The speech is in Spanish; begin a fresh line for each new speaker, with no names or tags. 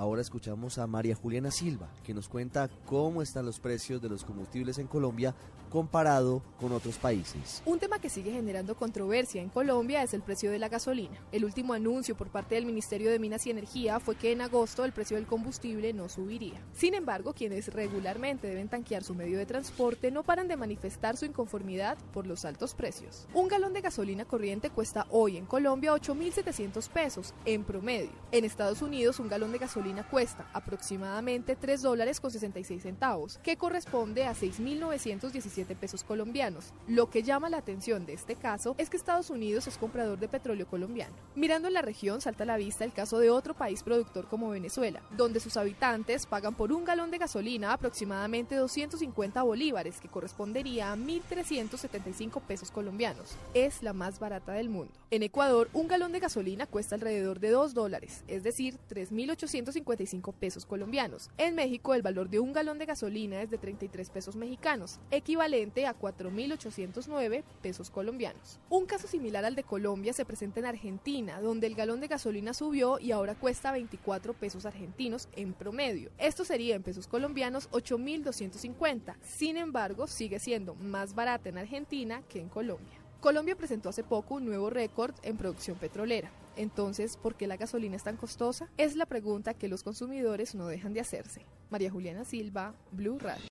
ahora escuchamos a María Juliana Silva, que nos cuenta cómo están los precios de los combustibles en Colombia comparado con otros países.
Un tema que sigue generando controversia en Colombia es el precio de la gasolina. El último anuncio por parte del Ministerio de Minas y Energía fue que en agosto el precio del combustible no subiría. Sin embargo, quienes regularmente deben tanquear su medio de transporte no paran de manifestar su inconformidad por los altos precios. Un galón de gasolina corriente cuesta hoy en Colombia 8.700 pesos en promedio. En Estados Unidos un galón de gasolina cuesta aproximadamente 3 dólares con 66 centavos, que corresponde a 6.917 pesos colombianos. Lo que llama la atención de este caso es que Estados Unidos es comprador de petróleo colombiano. Mirando en la región salta a la vista el caso de otro país productor como Venezuela, donde sus habitantes pagan por un galón de gasolina aproximadamente 250 bolívares, que correspondería a 1.375 pesos colombianos. Es la más barata del mundo. En Ecuador, un galón de gasolina cuesta alrededor de 2 dólares, es decir, 3.855 pesos colombianos. En México, el valor de un galón de gasolina es de 33 pesos mexicanos, equivalente a 4.809 pesos colombianos. Un caso similar al de Colombia se presenta en Argentina, donde el galón de gasolina subió y ahora cuesta 24 pesos argentinos en promedio. Esto sería en pesos colombianos 8.250. Sin embargo, sigue siendo más barata en Argentina que en Colombia. Colombia presentó hace poco un nuevo récord en producción petrolera. Entonces, ¿por qué la gasolina es tan costosa? Es la pregunta que los consumidores no dejan de hacerse. María Juliana Silva, Blue Radio.